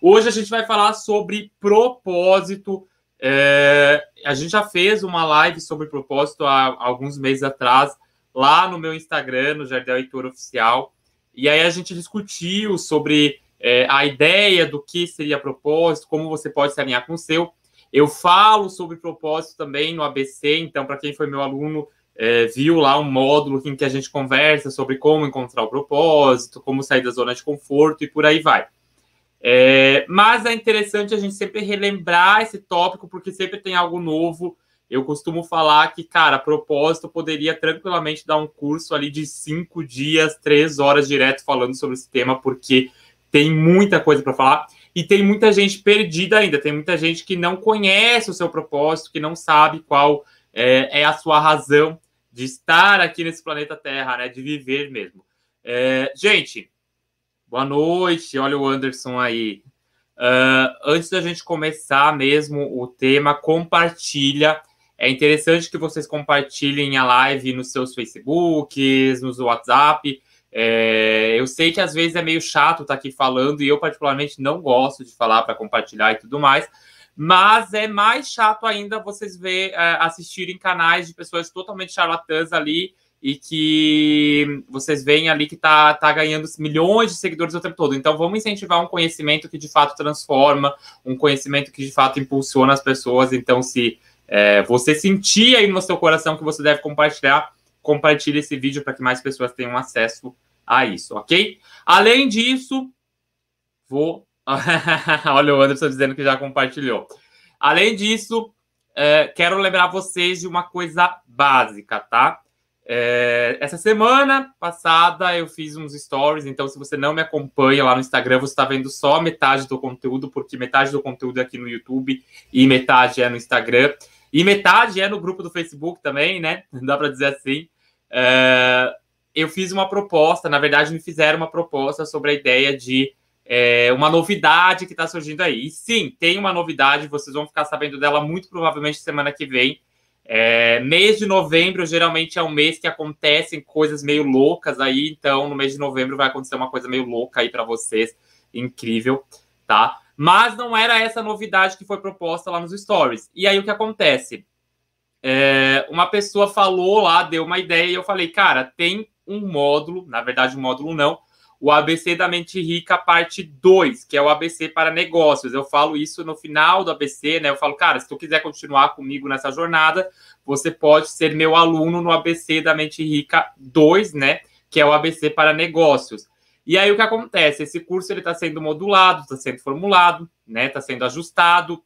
Hoje a gente vai falar sobre propósito. É, a gente já fez uma live sobre propósito há alguns meses atrás, lá no meu Instagram, no Jardel Heitor Oficial. E aí a gente discutiu sobre é, a ideia do que seria propósito, como você pode se alinhar com o seu. Eu falo sobre propósito também no ABC, então, para quem foi meu aluno, é, viu lá um módulo em que a gente conversa sobre como encontrar o propósito, como sair da zona de conforto e por aí vai. É, mas é interessante a gente sempre relembrar esse tópico, porque sempre tem algo novo. Eu costumo falar que, cara, propósito poderia tranquilamente dar um curso ali de cinco dias, três horas direto falando sobre esse tema, porque tem muita coisa para falar e tem muita gente perdida ainda. Tem muita gente que não conhece o seu propósito, que não sabe qual é, é a sua razão de estar aqui nesse planeta Terra, né? De viver mesmo. É, gente, boa noite. Olha o Anderson aí. Uh, antes da gente começar mesmo o tema, compartilha. É interessante que vocês compartilhem a live nos seus Facebooks, nos WhatsApp. É, eu sei que às vezes é meio chato estar aqui falando e eu particularmente não gosto de falar para compartilhar e tudo mais, mas é mais chato ainda vocês ver, é, assistirem canais de pessoas totalmente charlatãs ali e que vocês veem ali que tá, tá ganhando milhões de seguidores o tempo todo. Então vamos incentivar um conhecimento que de fato transforma, um conhecimento que de fato impulsiona as pessoas. Então, se é, você sentir aí no seu coração que você deve compartilhar, compartilhe esse vídeo para que mais pessoas tenham acesso a isso, ok? Além disso, vou Olha o Anderson dizendo que já compartilhou. Além disso, é, quero lembrar vocês de uma coisa básica, tá? É, essa semana passada eu fiz uns stories, então se você não me acompanha lá no Instagram, você está vendo só metade do conteúdo, porque metade do conteúdo é aqui no YouTube e metade é no Instagram. E metade é no grupo do Facebook também, né? Dá para dizer assim. É, eu fiz uma proposta, na verdade, me fizeram uma proposta sobre a ideia de é uma novidade que está surgindo aí. E sim, tem uma novidade, vocês vão ficar sabendo dela muito provavelmente semana que vem. É, mês de novembro geralmente é um mês que acontecem coisas meio loucas aí, então no mês de novembro vai acontecer uma coisa meio louca aí para vocês, incrível, tá? Mas não era essa novidade que foi proposta lá nos stories. E aí o que acontece? É, uma pessoa falou lá, deu uma ideia e eu falei, cara, tem um módulo, na verdade um módulo não, o ABC da Mente Rica, parte 2, que é o ABC para negócios. Eu falo isso no final do ABC, né? Eu falo, cara, se tu quiser continuar comigo nessa jornada, você pode ser meu aluno no ABC da Mente Rica 2, né? Que é o ABC para negócios. E aí o que acontece? Esse curso ele está sendo modulado, está sendo formulado, né? Está sendo ajustado.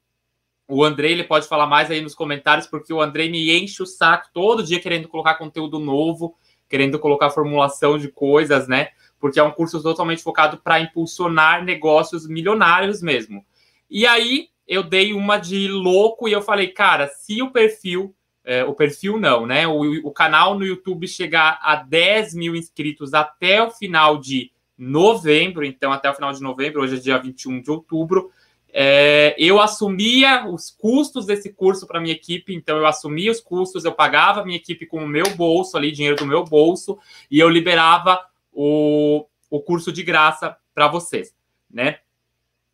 O Andrei ele pode falar mais aí nos comentários, porque o Andrei me enche o saco todo dia querendo colocar conteúdo novo, querendo colocar formulação de coisas, né? Porque é um curso totalmente focado para impulsionar negócios milionários mesmo. E aí eu dei uma de louco e eu falei, cara, se o perfil, é, o perfil não, né? O, o canal no YouTube chegar a 10 mil inscritos até o final de novembro, então até o final de novembro, hoje é dia 21 de outubro, é, eu assumia os custos desse curso para minha equipe, então eu assumia os custos, eu pagava a minha equipe com o meu bolso ali, dinheiro do meu bolso, e eu liberava o, o curso de graça para vocês, né?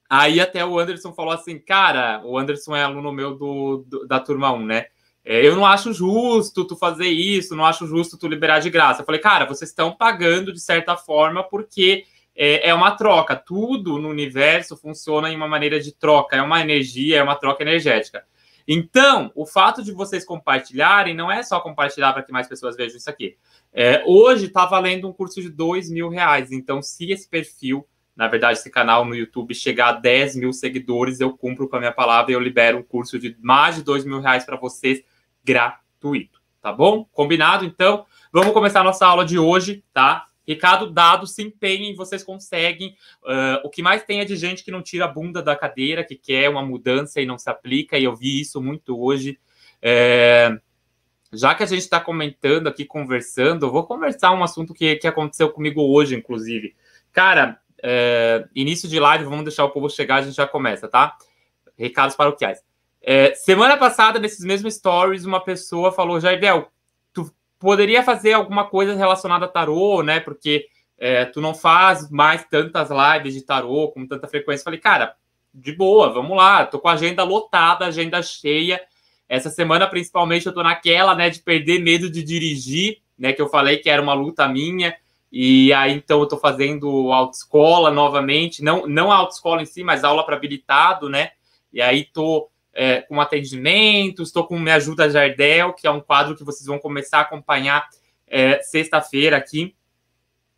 Aí até o Anderson falou assim, cara, o Anderson é aluno meu do, do da turma 1, né? É, eu não acho justo tu fazer isso, não acho justo tu liberar de graça. Eu falei, cara, vocês estão pagando de certa forma porque é, é, uma troca. Tudo no universo funciona em uma maneira de troca, é uma energia, é uma troca energética. Então, o fato de vocês compartilharem não é só compartilhar para que mais pessoas vejam isso aqui. É, hoje está valendo um curso de dois mil reais. Então, se esse perfil, na verdade, esse canal no YouTube chegar a 10 mil seguidores, eu cumpro com a minha palavra e eu libero um curso de mais de dois mil reais para vocês gratuito. Tá bom? Combinado? Então, vamos começar a nossa aula de hoje, tá? Recado dado, se empenhem, vocês conseguem. Uh, o que mais tem é de gente que não tira a bunda da cadeira, que quer uma mudança e não se aplica, e eu vi isso muito hoje. É, já que a gente está comentando aqui, conversando, eu vou conversar um assunto que, que aconteceu comigo hoje, inclusive. Cara, é, início de live, vamos deixar o povo chegar, a gente já começa, tá? Recados paroquiais. É, semana passada, nesses mesmos stories, uma pessoa falou, Jaivel, poderia fazer alguma coisa relacionada a tarô, né? Porque é, tu não faz mais tantas lives de tarô com tanta frequência. Falei, cara, de boa, vamos lá. Tô com a agenda lotada, agenda cheia. Essa semana, principalmente, eu tô naquela, né, de perder medo de dirigir, né, que eu falei que era uma luta minha. E aí, então, eu tô fazendo autoescola novamente, não, não a autoescola em si, mas aula para habilitado, né? E aí tô é, com atendimentos, estou com Me Ajuda Jardel, que é um quadro que vocês vão começar a acompanhar é, sexta-feira aqui.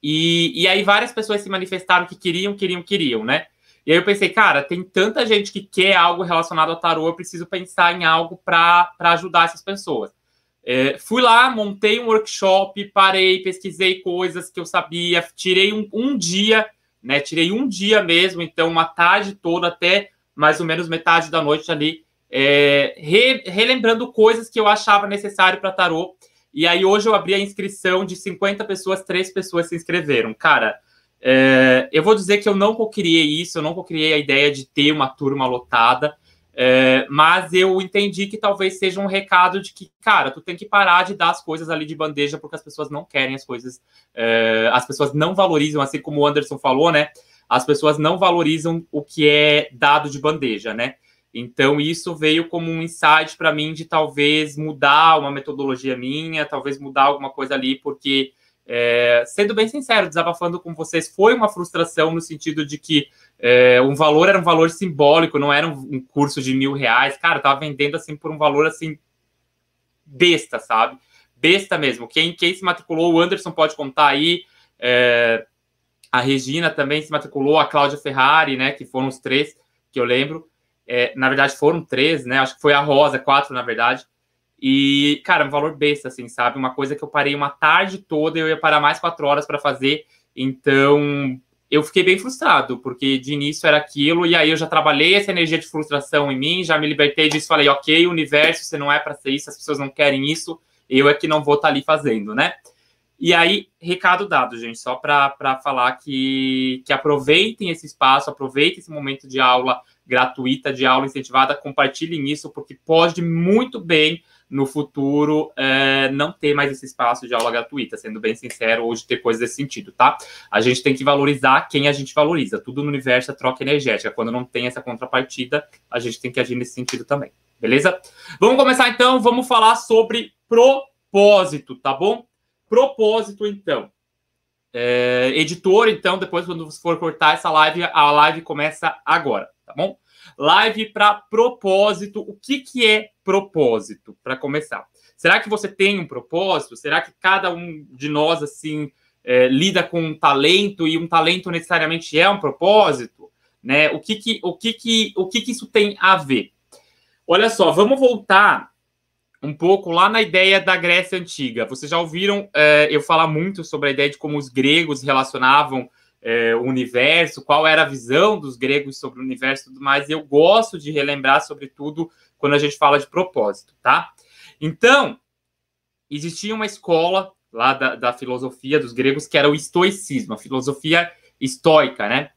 E, e aí várias pessoas se manifestaram que queriam, queriam, queriam, né? E aí eu pensei, cara, tem tanta gente que quer algo relacionado ao tarô, eu preciso pensar em algo para ajudar essas pessoas. É, fui lá, montei um workshop, parei, pesquisei coisas que eu sabia, tirei um, um dia, né? Tirei um dia mesmo, então uma tarde toda até mais ou menos metade da noite ali é, re, relembrando coisas que eu achava necessário para tarô. E aí hoje eu abri a inscrição de 50 pessoas, três pessoas se inscreveram. Cara, é, eu vou dizer que eu não criei isso, eu não criei a ideia de ter uma turma lotada, é, mas eu entendi que talvez seja um recado de que, cara, tu tem que parar de dar as coisas ali de bandeja porque as pessoas não querem as coisas, é, as pessoas não valorizam, assim como o Anderson falou, né? As pessoas não valorizam o que é dado de bandeja, né? Então, isso veio como um insight para mim de talvez mudar uma metodologia minha, talvez mudar alguma coisa ali, porque, é, sendo bem sincero, desabafando com vocês, foi uma frustração no sentido de que é, um valor era um valor simbólico, não era um, um curso de mil reais. Cara, eu tava vendendo assim por um valor assim besta, sabe? Besta mesmo. Quem, quem se matriculou, o Anderson pode contar aí. É, a Regina também se matriculou, a Cláudia Ferrari, né? Que foram os três que eu lembro. É, na verdade, foram três, né? Acho que foi a Rosa, quatro, na verdade. E, cara, um valor besta, assim, sabe? Uma coisa que eu parei uma tarde toda eu ia parar mais quatro horas para fazer. Então, eu fiquei bem frustrado, porque de início era aquilo, e aí eu já trabalhei essa energia de frustração em mim, já me libertei disso, falei, ok, universo, você não é para ser isso, as pessoas não querem isso, eu é que não vou estar tá ali fazendo, né? E aí, recado dado, gente, só para falar que, que aproveitem esse espaço, aproveitem esse momento de aula, gratuita de aula incentivada, compartilhem isso, porque pode muito bem no futuro é, não ter mais esse espaço de aula gratuita, sendo bem sincero, hoje ter coisas desse sentido, tá? A gente tem que valorizar quem a gente valoriza. Tudo no universo é troca energética. Quando não tem essa contrapartida, a gente tem que agir nesse sentido também, beleza? Vamos começar então, vamos falar sobre propósito, tá bom? Propósito, então. É, editor, então, depois quando for cortar essa live, a live começa agora tá bom? Live para propósito. O que, que é propósito, para começar? Será que você tem um propósito? Será que cada um de nós, assim, é, lida com um talento e um talento necessariamente é um propósito? Né? O que que, o que, que, o que, que isso tem a ver? Olha só, vamos voltar um pouco lá na ideia da Grécia Antiga. Vocês já ouviram é, eu falar muito sobre a ideia de como os gregos relacionavam é, o universo, qual era a visão dos gregos sobre o universo e tudo mais. Eu gosto de relembrar, sobretudo, quando a gente fala de propósito, tá? Então, existia uma escola lá da, da filosofia dos gregos que era o estoicismo, a filosofia estoica, né?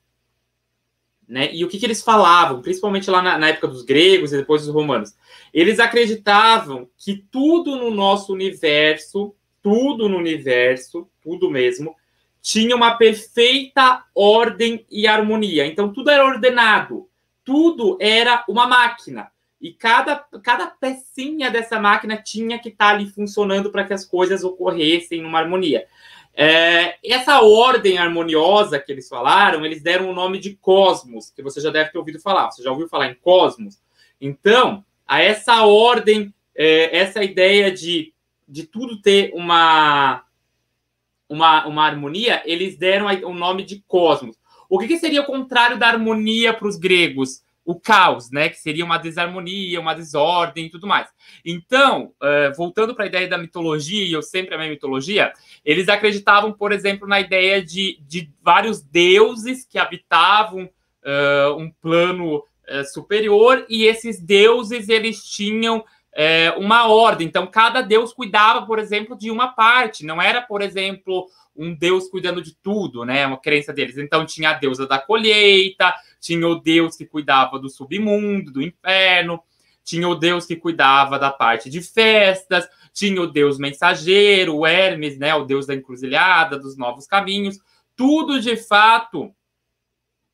né? E o que, que eles falavam, principalmente lá na, na época dos gregos e depois dos romanos? Eles acreditavam que tudo no nosso universo, tudo no universo, tudo mesmo, tinha uma perfeita ordem e harmonia. Então, tudo era ordenado, tudo era uma máquina. E cada, cada pecinha dessa máquina tinha que estar tá ali funcionando para que as coisas ocorressem numa harmonia. É, essa ordem harmoniosa que eles falaram, eles deram o nome de cosmos, que você já deve ter ouvido falar. Você já ouviu falar em cosmos? Então, a essa ordem, é, essa ideia de, de tudo ter uma, uma, uma harmonia, eles deram o nome de cosmos. O que, que seria o contrário da harmonia para os gregos? O caos, né? Que seria uma desarmonia, uma desordem e tudo mais. Então, uh, voltando para a ideia da mitologia, e eu sempre amei mitologia, eles acreditavam, por exemplo, na ideia de, de vários deuses que habitavam uh, um plano uh, superior, e esses deuses eles tinham é, uma ordem. Então, cada deus cuidava, por exemplo, de uma parte. Não era, por exemplo, um deus cuidando de tudo, né? Uma crença deles. Então, tinha a deusa da colheita, tinha o deus que cuidava do submundo, do inferno, tinha o deus que cuidava da parte de festas, tinha o deus mensageiro, o Hermes, né? O deus da encruzilhada, dos novos caminhos. Tudo, de fato,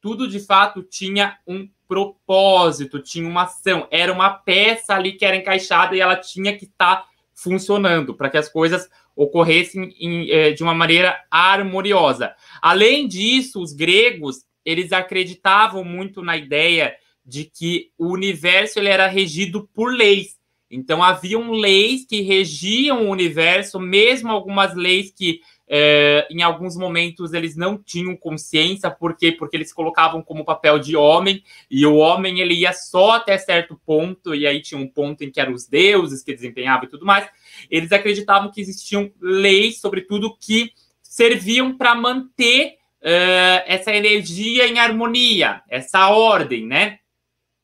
tudo de fato tinha um propósito, tinha uma ação, era uma peça ali que era encaixada e ela tinha que estar tá funcionando para que as coisas ocorressem em, eh, de uma maneira harmoniosa. Além disso, os gregos eles acreditavam muito na ideia de que o universo ele era regido por leis. Então haviam leis que regiam o universo, mesmo algumas leis que é, em alguns momentos eles não tinham consciência, por quê? Porque eles colocavam como papel de homem, e o homem ele ia só até certo ponto, e aí tinha um ponto em que eram os deuses que desempenhavam e tudo mais. Eles acreditavam que existiam leis, sobretudo, que serviam para manter uh, essa energia em harmonia, essa ordem, né?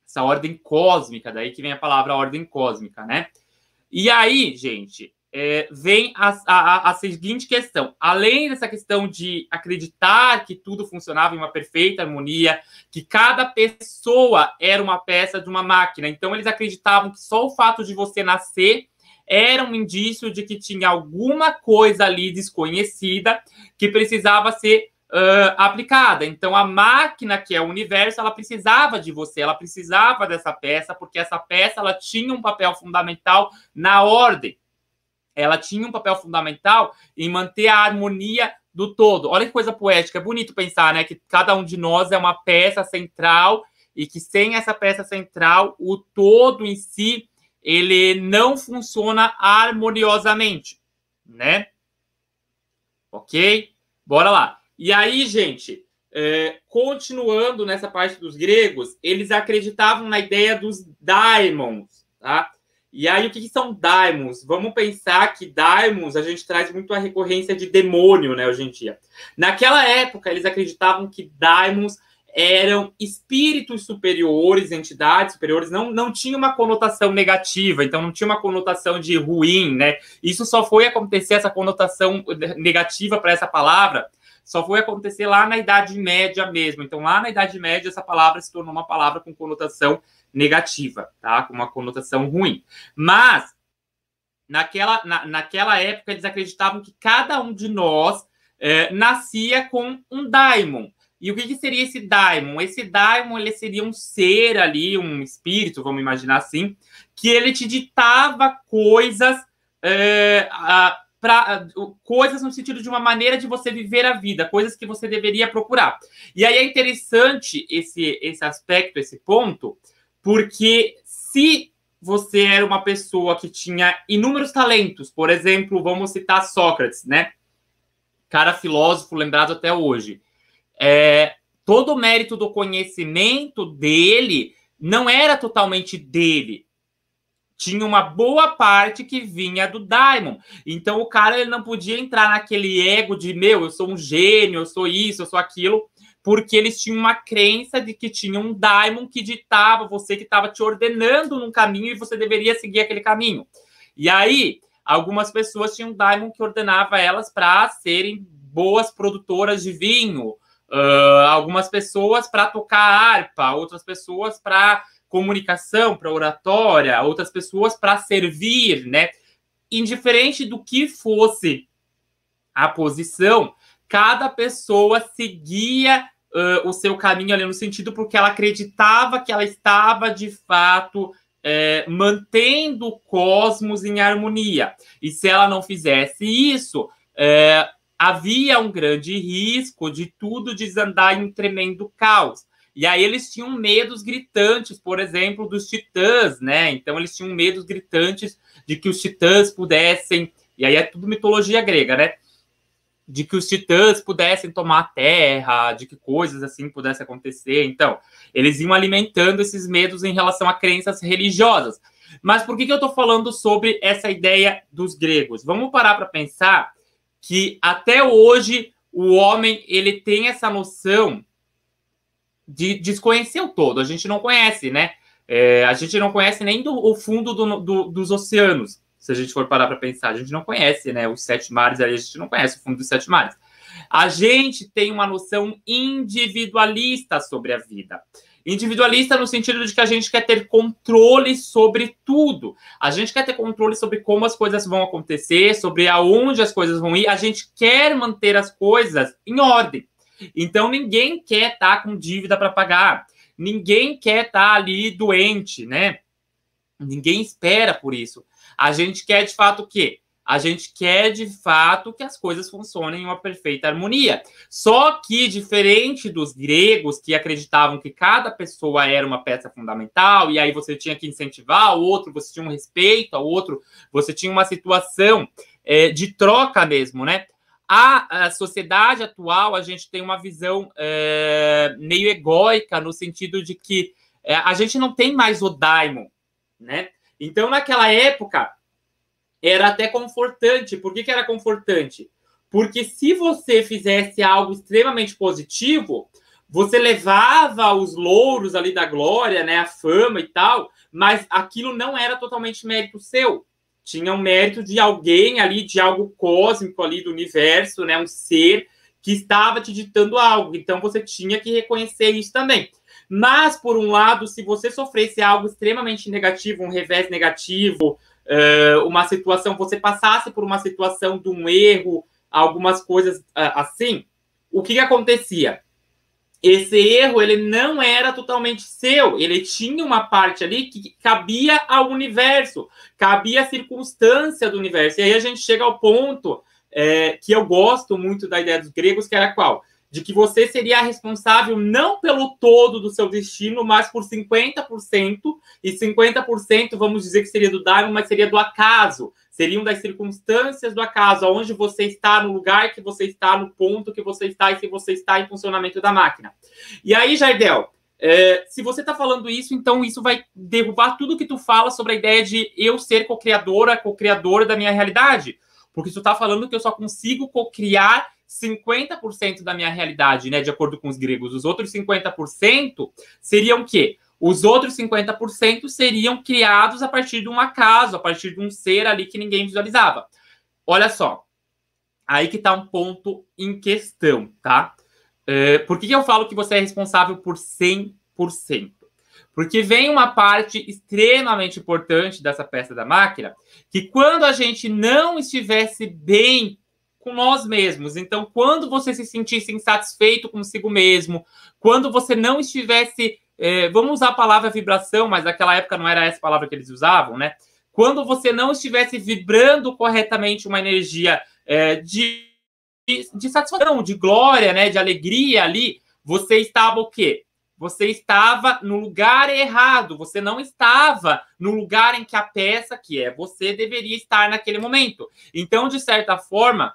Essa ordem cósmica, daí que vem a palavra ordem cósmica, né? E aí, gente, é, vem a, a, a, seguinte questão: além dessa questão de acreditar que tudo funcionava em uma perfeita harmonia, que cada pessoa era uma peça de uma máquina, então eles acreditavam que só o fato de você nascer era um indício de que tinha alguma coisa ali desconhecida que precisava ser uh, aplicada. Então, a máquina que é o universo, ela precisava de você, ela precisava dessa peça, porque essa peça ela tinha um papel fundamental na ordem ela tinha um papel fundamental em manter a harmonia do todo. Olha que coisa poética, é bonito pensar, né? Que cada um de nós é uma peça central e que sem essa peça central, o todo em si, ele não funciona harmoniosamente, né? Ok? Bora lá. E aí, gente, é, continuando nessa parte dos gregos, eles acreditavam na ideia dos daimons, tá? E aí, o que, que, são daimons? Vamos pensar que daimons a gente traz muito a recorrência de demônio, né, hoje em dia. Naquela época, eles acreditavam que daimons eram espíritos superiores, entidades superiores, não, não tinha uma conotação negativa, então não tinha uma conotação de ruim, né? Isso só foi acontecer, essa conotação negativa para essa palavra, só foi acontecer lá na Idade Média mesmo. Então, lá na Idade Média, essa palavra se tornou uma palavra com conotação negativa, tá? Com uma conotação ruim. Mas naquela, na, naquela época eles acreditavam que cada um de nós é, nascia com um daimon. E o que, que, seria esse daimon? Esse daimon ele seria um ser ali, um espírito, vamos imaginar assim, que ele te ditava coisas é, para coisas no sentido de uma maneira de você viver a vida, coisas que você deveria procurar. E aí é interessante esse, esse aspecto, esse ponto, porque se você era uma pessoa que tinha inúmeros talentos, por exemplo, vamos citar Sócrates, né? Cara filósofo lembrado até hoje. É, todo o mérito do conhecimento dele não era totalmente dele. Tinha uma boa parte que vinha do Daimon. Então o cara ele não podia entrar naquele ego de meu, eu sou um gênio, eu sou isso, eu sou aquilo, porque eles tinham uma crença de que tinha um daimon que ditava você que estava te ordenando num caminho e você deveria seguir aquele caminho. E aí, algumas pessoas tinham um daimon que ordenava elas para serem boas produtoras de vinho, uh, algumas pessoas para tocar harpa, outras pessoas para comunicação, para oratória, outras pessoas para servir, né? Indiferente do que fosse a posição, cada pessoa seguia uh, o seu caminho ali no sentido porque ela acreditava que ela estava de fato é, mantendo o cosmos em harmonia. E se ela não fizesse isso, é, havia um grande risco de tudo desandar em um tremendo caos. E aí eles tinham medos gritantes, por exemplo, dos titãs, né? Então eles tinham medos gritantes de que os titãs pudessem. E aí é tudo mitologia grega, né? De que os titãs pudessem tomar a terra, de que coisas assim pudessem acontecer. Então, eles iam alimentando esses medos em relação a crenças religiosas. Mas por que, que eu estou falando sobre essa ideia dos gregos? Vamos parar para pensar que até hoje o homem ele tem essa noção de desconhecer o todo. A gente não conhece, né? É, a gente não conhece nem do, o fundo do, do, dos oceanos se a gente for parar para pensar. A gente não conhece, né? Os sete mares aí, a gente não conhece o fundo dos sete mares. A gente tem uma noção individualista sobre a vida. Individualista no sentido de que a gente quer ter controle sobre tudo. A gente quer ter controle sobre como as coisas vão acontecer, sobre aonde as coisas vão ir. A gente quer manter as coisas em ordem. Então ninguém quer estar tá com dívida para pagar, ninguém quer estar tá ali doente, né? Ninguém espera por isso. A gente quer de fato o quê? A gente quer de fato que as coisas funcionem em uma perfeita harmonia. Só que, diferente dos gregos que acreditavam que cada pessoa era uma peça fundamental, e aí você tinha que incentivar o outro, você tinha um respeito ao outro, você tinha uma situação é, de troca mesmo, né? A, a, sociedade atual, a gente tem uma visão é, meio egóica, no sentido de que é, a gente não tem mais o daimon, né? Então, naquela época, era até confortante. Por que, que era confortante? Porque se você fizesse algo extremamente positivo, você levava os louros ali da glória, né, a fama e tal, mas aquilo não era totalmente mérito seu. Tinha um mérito de alguém ali, de algo cósmico ali do universo, né, um ser que estava te ditando algo. Então você tinha que reconhecer isso também. Mas, por um lado, se você sofresse algo extremamente negativo, um revés negativo, uh, uma situação, você passasse por uma situação de um erro, algumas coisas uh, assim, o que, que acontecia? Esse erro ele não era totalmente seu, ele tinha uma parte ali que cabia ao universo, cabia à circunstância do universo. E aí a gente chega ao ponto é, que eu gosto muito da ideia dos gregos, que era qual? De que você seria responsável não pelo todo do seu destino, mas por 50%, e 50% vamos dizer que seria do Daimon, mas seria do acaso, seriam das circunstâncias do acaso, aonde você está, no lugar que você está, no ponto que você está e se você está em funcionamento da máquina. E aí, Jardel, é, se você está falando isso, então isso vai derrubar tudo que tu fala sobre a ideia de eu ser co-criadora, co-criadora da minha realidade. Porque tu está falando que eu só consigo co-criar 50% da minha realidade, né, de acordo com os gregos. Os outros 50% seriam o quê? Os outros 50% seriam criados a partir de um acaso, a partir de um ser ali que ninguém visualizava. Olha só, aí que está um ponto em questão, tá? É, por que, que eu falo que você é responsável por 100%? Porque vem uma parte extremamente importante dessa peça da máquina, que quando a gente não estivesse bem com nós mesmos. Então, quando você se sentisse insatisfeito consigo mesmo, quando você não estivesse, é, vamos usar a palavra vibração, mas naquela época não era essa palavra que eles usavam, né? Quando você não estivesse vibrando corretamente uma energia é, de, de, de satisfação, de glória, né, de alegria ali, você estava o quê? Você estava no lugar errado, você não estava no lugar em que a peça, que é você, deveria estar naquele momento. Então, de certa forma,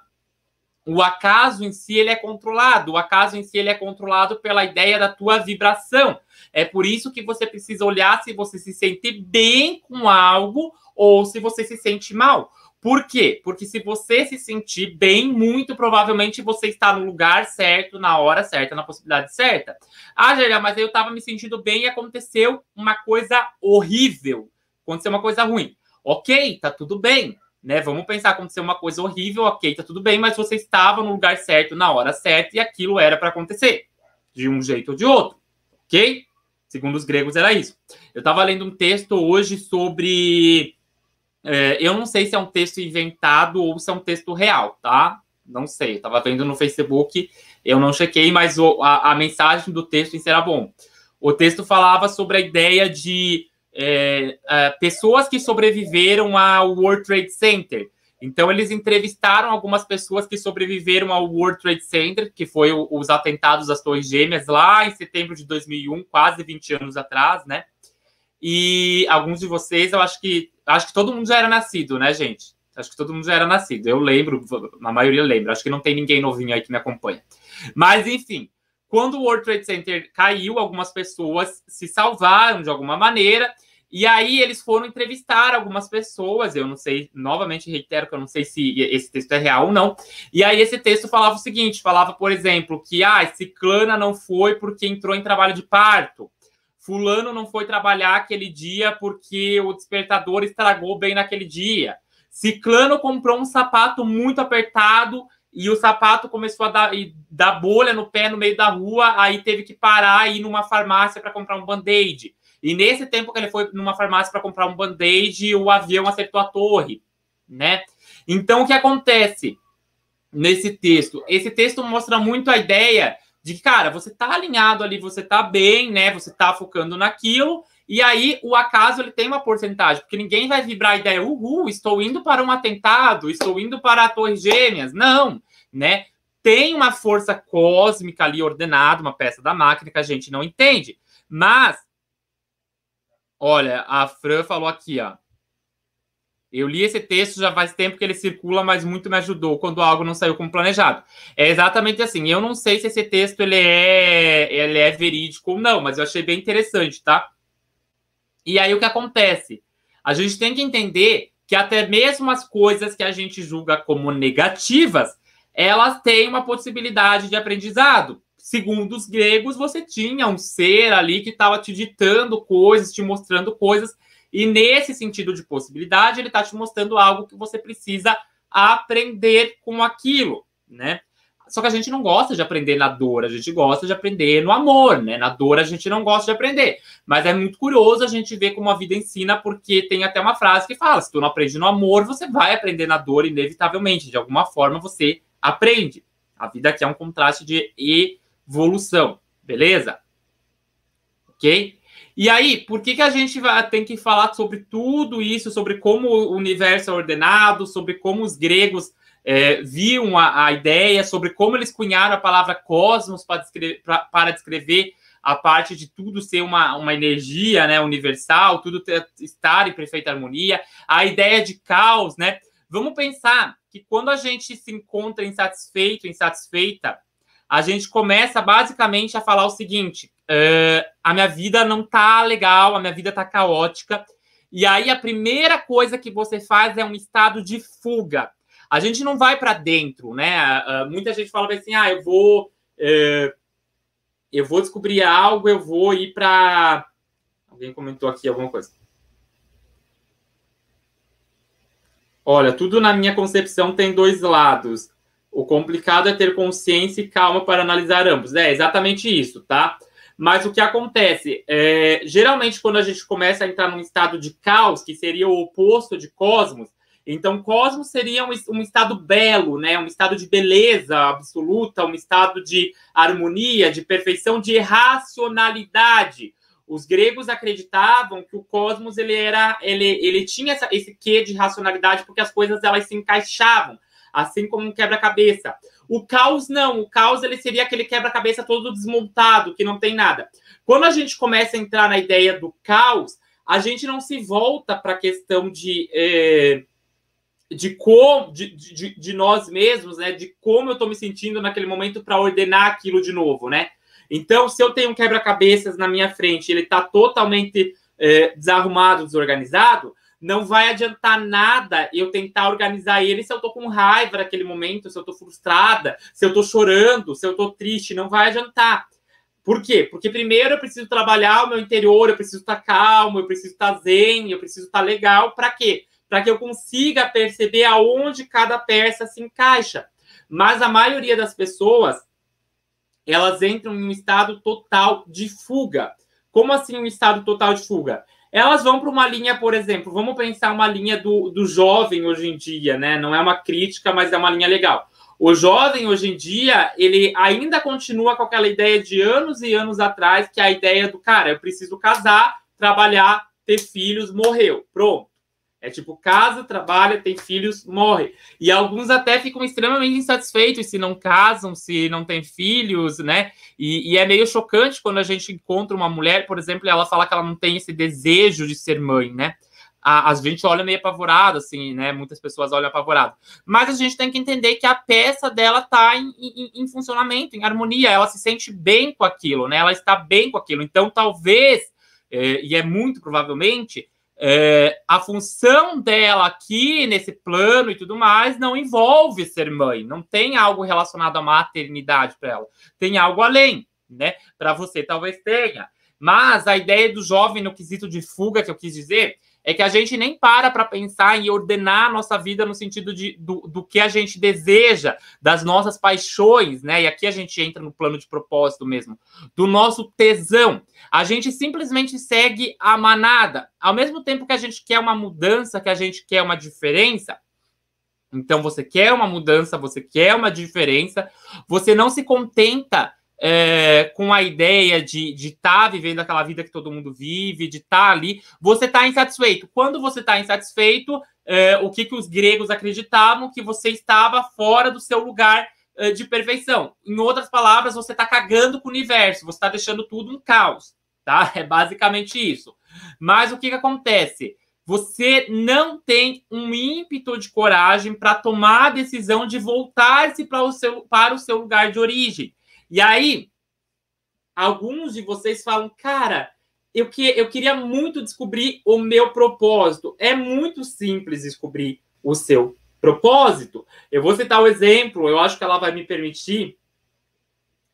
o acaso em si ele é controlado. O acaso em si ele é controlado pela ideia da tua vibração. É por isso que você precisa olhar se você se sente bem com algo ou se você se sente mal. Por quê? Porque se você se sentir bem, muito provavelmente você está no lugar certo, na hora certa, na possibilidade certa. Ah, Gélia, mas eu estava me sentindo bem e aconteceu uma coisa horrível. Aconteceu uma coisa ruim. Ok, tá tudo bem né? Vamos pensar acontecer uma coisa horrível, ok, tá tudo bem, mas você estava no lugar certo, na hora certa, e aquilo era para acontecer, de um jeito ou de outro, ok? Segundo os gregos, era isso. Eu estava lendo um texto hoje sobre. É, eu não sei se é um texto inventado ou se é um texto real, tá? Não sei. Eu tava vendo no Facebook, eu não chequei, mas o, a, a mensagem do texto em si era bom. O texto falava sobre a ideia de é, é, pessoas que sobreviveram ao World Trade Center. Então, eles entrevistaram algumas pessoas que sobreviveram ao World Trade Center, que foi o, os atentados das Torres Gêmeas, lá em setembro de 2001, quase 20 anos atrás, né? E alguns de vocês, eu acho que acho que todo mundo já era nascido, né, gente? Acho que todo mundo já era nascido. Eu lembro, a maioria lembra. Acho que não tem ninguém novinho aí que me acompanha. Mas, enfim, quando o World Trade Center caiu, algumas pessoas se salvaram de alguma maneira e aí eles foram entrevistar algumas pessoas, eu não sei, novamente reitero que eu não sei se esse texto é real ou não. E aí esse texto falava o seguinte, falava, por exemplo, que ah, ciclana não foi porque entrou em trabalho de parto. Fulano não foi trabalhar aquele dia porque o despertador estragou bem naquele dia. Ciclano comprou um sapato muito apertado e o sapato começou a dar, dar bolha no pé no meio da rua, aí teve que parar e ir numa farmácia para comprar um band-aid. E nesse tempo que ele foi numa farmácia para comprar um band-aid, o avião acertou a torre, né? Então, o que acontece nesse texto? Esse texto mostra muito a ideia de que, cara, você tá alinhado ali, você tá bem, né? Você tá focando naquilo, e aí o acaso ele tem uma porcentagem, porque ninguém vai vibrar a ideia, uhul, estou indo para um atentado, estou indo para a Torre Gêmeas. Não, né? Tem uma força cósmica ali ordenada, uma peça da máquina que a gente não entende. Mas, olha, a Fran falou aqui, ó. Eu li esse texto já faz tempo que ele circula, mas muito me ajudou quando algo não saiu como planejado. É exatamente assim. Eu não sei se esse texto ele é, ele é verídico ou não, mas eu achei bem interessante, tá? E aí o que acontece? A gente tem que entender que até mesmo as coisas que a gente julga como negativas, elas têm uma possibilidade de aprendizado. Segundo os gregos, você tinha um ser ali que estava te ditando coisas, te mostrando coisas, e nesse sentido de possibilidade, ele está te mostrando algo que você precisa aprender com aquilo, né? Só que a gente não gosta de aprender na dor, a gente gosta de aprender no amor, né? Na dor a gente não gosta de aprender. Mas é muito curioso a gente ver como a vida ensina, porque tem até uma frase que fala: se tu não aprende no amor, você vai aprender na dor, inevitavelmente. De alguma forma você aprende. A vida aqui é um contraste de evolução, beleza? Ok? E aí, por que, que a gente vai, tem que falar sobre tudo isso, sobre como o universo é ordenado, sobre como os gregos é, viam a, a, ideia sobre como eles cunharam a palavra cosmos para descrever, para descrever a parte de tudo ser uma, uma energia né, universal, tudo ter, estar em perfeita harmonia, a ideia de caos, né? Vamos pensar que quando a gente se encontra insatisfeito, insatisfeita, a gente começa basicamente a falar o seguinte: uh, a minha vida não tá legal, a minha vida tá caótica. E aí a primeira coisa que você faz é um estado de fuga a gente não vai para dentro, né? Uh, muita gente fala assim, ah, eu vou, uh, eu vou descobrir algo, eu vou ir para. Alguém comentou aqui alguma coisa. Olha, tudo na minha concepção tem dois lados. O complicado é ter consciência e calma para analisar ambos. É exatamente isso, tá? Mas o que acontece? É, geralmente, quando a gente começa a entrar num estado de caos, que seria o oposto de cosmos, então, cosmos seria um, um, estado belo, né? um estado de beleza absoluta, um estado de harmonia, de perfeição, de racionalidade. Os gregos acreditavam que o cosmos ele era, ele, ele tinha essa, esse quê de racionalidade porque as coisas elas se encaixavam, assim como um quebra-cabeça. O caos não, o caos ele seria aquele quebra-cabeça todo desmontado, que não tem nada. Quando a gente começa a entrar na ideia do caos, a gente não se volta para a questão de eh, de como de, de, de, nós mesmos, né? De como eu estou me sentindo naquele momento para ordenar aquilo de novo, né? Então, se eu tenho um quebra-cabeças na minha frente, ele está totalmente é, desarrumado, desorganizado, não vai adiantar nada eu tentar organizar ele se eu estou com raiva naquele momento, se eu estou frustrada, se eu estou chorando, se eu estou triste, não vai adiantar. Por quê? Porque primeiro eu preciso trabalhar o meu interior, eu preciso estar tá calmo, eu preciso estar tá zen, eu preciso estar tá legal. Para quê? Para que eu consiga perceber aonde cada peça se encaixa. Mas a maioria das pessoas, elas entram em um estado total de fuga. Como assim um estado total de fuga? Elas vão para uma linha, por exemplo, vamos pensar uma linha do, do jovem hoje em dia, né? Não é uma crítica, mas é uma linha legal. O jovem hoje em dia, ele ainda continua com aquela ideia de anos e anos atrás, que é a ideia do cara, eu preciso casar, trabalhar, ter filhos, morreu. Pronto. É tipo, casa, trabalha, tem filhos, morre. E alguns até ficam extremamente insatisfeitos se não casam, se não têm filhos, né? E, e, é meio chocante quando a gente encontra uma mulher, por exemplo, e ela fala que ela não tem esse desejo de ser mãe, né? A, a gente olha meio apavorado, assim, né? Muitas pessoas olham apavorado. Mas a gente tem que entender que a peça dela está em, em, em funcionamento, em harmonia. Ela se sente bem com aquilo, né? Ela está bem com aquilo. Então, talvez, é, e é muito provavelmente é, a função dela aqui nesse plano e tudo mais não envolve ser mãe, não tem algo relacionado à maternidade para ela, tem algo além, né? Para você talvez tenha. Mas a ideia do jovem no quesito de fuga que eu quis dizer é que a gente nem para para pensar em ordenar a nossa vida no sentido de, do, do que a gente deseja, das nossas paixões, né? E aqui a gente entra no plano de propósito mesmo, do nosso tesão. A gente simplesmente segue a manada. Ao mesmo tempo que a gente quer uma mudança, que a gente quer uma diferença, então você quer uma mudança, você quer uma diferença, você não se contenta é, com a ideia de estar tá vivendo aquela vida que todo mundo vive, de estar tá ali, você está insatisfeito. Quando você está insatisfeito, é, o que, que os gregos acreditavam? Que você estava fora do seu lugar é, de perfeição. Em outras palavras, você está cagando com o universo, você está deixando tudo um caos, tá? É basicamente isso. Mas o que, que acontece? Você não tem um ímpeto de coragem para tomar a decisão de voltar-se para o, seu, para o seu lugar de origem. E aí, alguns de vocês falam, cara, eu, que, eu queria muito descobrir o meu propósito. É muito simples descobrir o seu propósito. Eu vou citar o um exemplo, eu acho que ela vai me permitir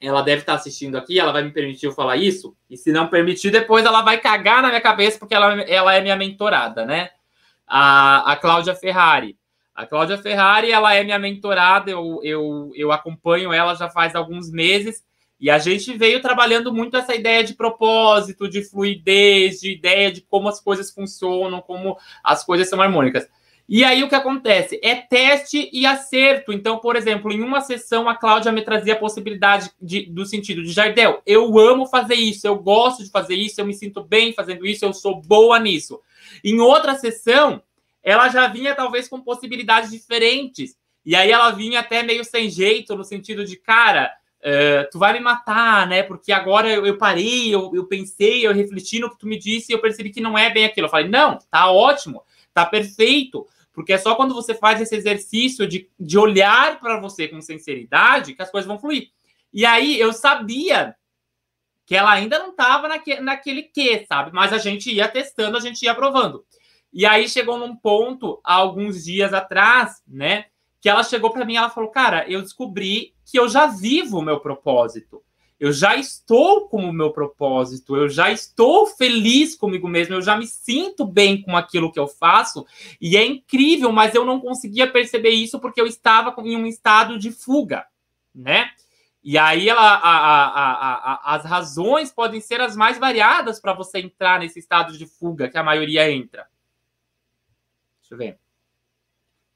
ela deve estar assistindo aqui, ela vai me permitir eu falar isso, e se não permitir, depois ela vai cagar na minha cabeça, porque ela, ela é minha mentorada, né? A, a Cláudia Ferrari. A Cláudia Ferrari, ela é minha mentorada, eu, eu, eu acompanho ela já faz alguns meses, e a gente veio trabalhando muito essa ideia de propósito, de fluidez, de ideia de como as coisas funcionam, como as coisas são harmônicas. E aí o que acontece? É teste e acerto. Então, por exemplo, em uma sessão a Cláudia me trazia a possibilidade de, do sentido de Jardel, eu amo fazer isso, eu gosto de fazer isso, eu me sinto bem fazendo isso, eu sou boa nisso. Em outra sessão, ela já vinha talvez com possibilidades diferentes. E aí ela vinha até meio sem jeito, no sentido de, cara, uh, tu vai me matar, né? Porque agora eu, eu parei, eu, eu pensei, eu refleti no que tu me disse e eu percebi que não é bem aquilo. Eu falei, não, tá ótimo, tá perfeito porque é só quando você faz esse exercício de, de olhar para você com sinceridade que as coisas vão fluir. E aí eu sabia que ela ainda não estava naque, naquele que, sabe? Mas a gente ia testando, a gente ia provando. E aí chegou num ponto, há alguns dias atrás, né? Que ela chegou para mim e ela falou: Cara, eu descobri que eu já vivo o meu propósito eu já estou com o meu propósito, eu já estou feliz comigo mesmo, eu já me sinto bem com aquilo que eu faço, e é incrível, mas eu não conseguia perceber isso porque eu estava em um estado de fuga, né? E aí ela, a, a, a, as razões podem ser as mais variadas para você entrar nesse estado de fuga que a maioria entra. Deixa eu ver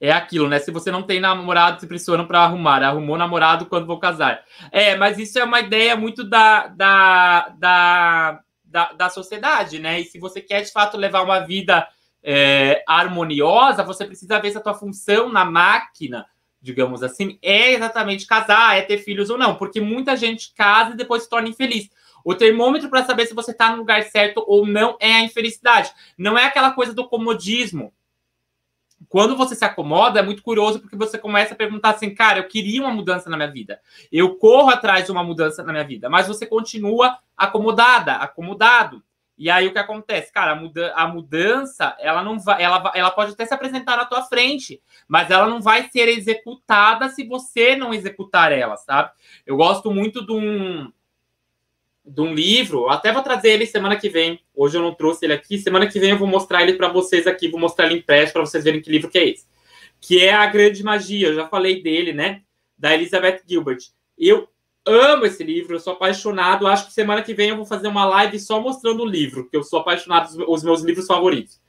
é aquilo, né? Se você não tem namorado, se pressiona para arrumar. Arrumou namorado quando vou casar. É, mas isso é uma ideia muito da, da, da, da, da sociedade, né? E se você quer de fato levar uma vida é, harmoniosa, você precisa ver se a tua função na máquina, digamos assim, é exatamente casar, é ter filhos ou não. Porque muita gente casa e depois se torna infeliz. O termômetro para saber se você está no lugar certo ou não é a infelicidade. Não é aquela coisa do comodismo quando você se acomoda, é muito curioso porque você começa a perguntar assim, cara, eu queria uma mudança na minha vida. Eu corro atrás de uma mudança na minha vida, mas você continua acomodada, acomodado. E aí o que acontece? Cara, a, muda a mudança, ela não vai, ela, ela pode até se apresentar na tua frente, mas ela não vai ser executada se você não executar ela, sabe? Eu gosto muito de um, de um livro, até vou trazer ele semana que vem. Hoje eu não trouxe ele aqui, semana que vem eu vou mostrar ele para vocês aqui, vou mostrar ele impresso para vocês verem que livro que é esse. Que é A Grande Magia, eu já falei dele, né? Da Elizabeth Gilbert. Eu amo esse livro, eu sou apaixonado. Acho que semana que vem eu vou fazer uma live só mostrando o livro, que eu sou apaixonado, os meus livros favoritos.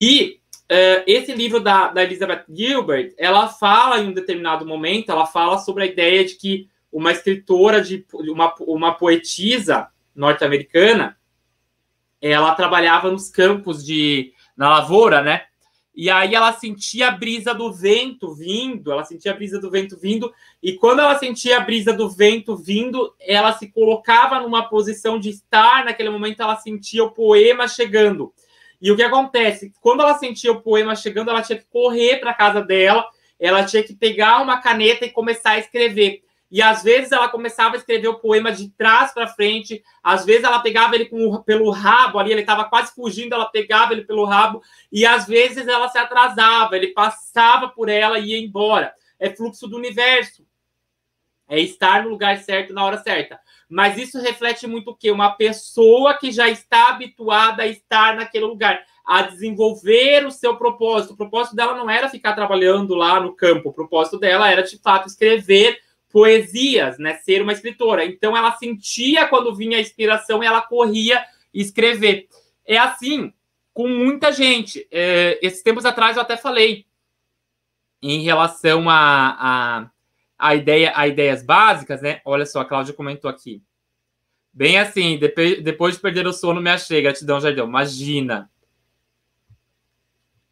E uh, esse livro da, da Elizabeth Gilbert, ela fala em um determinado momento, ela fala sobre a ideia de que uma escritora de uma, uma poetisa norte-americana, ela trabalhava nos campos de na lavoura, né? E aí ela sentia a brisa do vento vindo, ela sentia a brisa do vento vindo, e quando ela sentia a brisa do vento vindo, ela se colocava numa posição de estar, naquele momento ela sentia o poema chegando. E o que acontece? Quando ela sentia o poema chegando, ela tinha que correr para casa dela, ela tinha que pegar uma caneta e começar a escrever. E às vezes ela começava a escrever o poema de trás para frente, às vezes ela pegava ele com, pelo rabo ali, ele estava quase fugindo, ela pegava ele pelo rabo, e às vezes ela se atrasava, ele passava por ela e ia embora. É fluxo do universo. É estar no lugar certo na hora certa. Mas isso reflete muito o quê? Uma pessoa que já está habituada a estar naquele lugar, a desenvolver o seu propósito. O propósito dela não era ficar trabalhando lá no campo, o propósito dela era de fato escrever poesias, né? Ser uma escritora. Então ela sentia quando vinha a inspiração ela corria escrever. É assim com muita gente. É, esses tempos atrás eu até falei em relação a, a, a ideia, a ideias básicas, né? Olha só, a Cláudia comentou aqui. Bem assim, depois de perder o sono, me achei. Gratidão, Jardel. Imagina.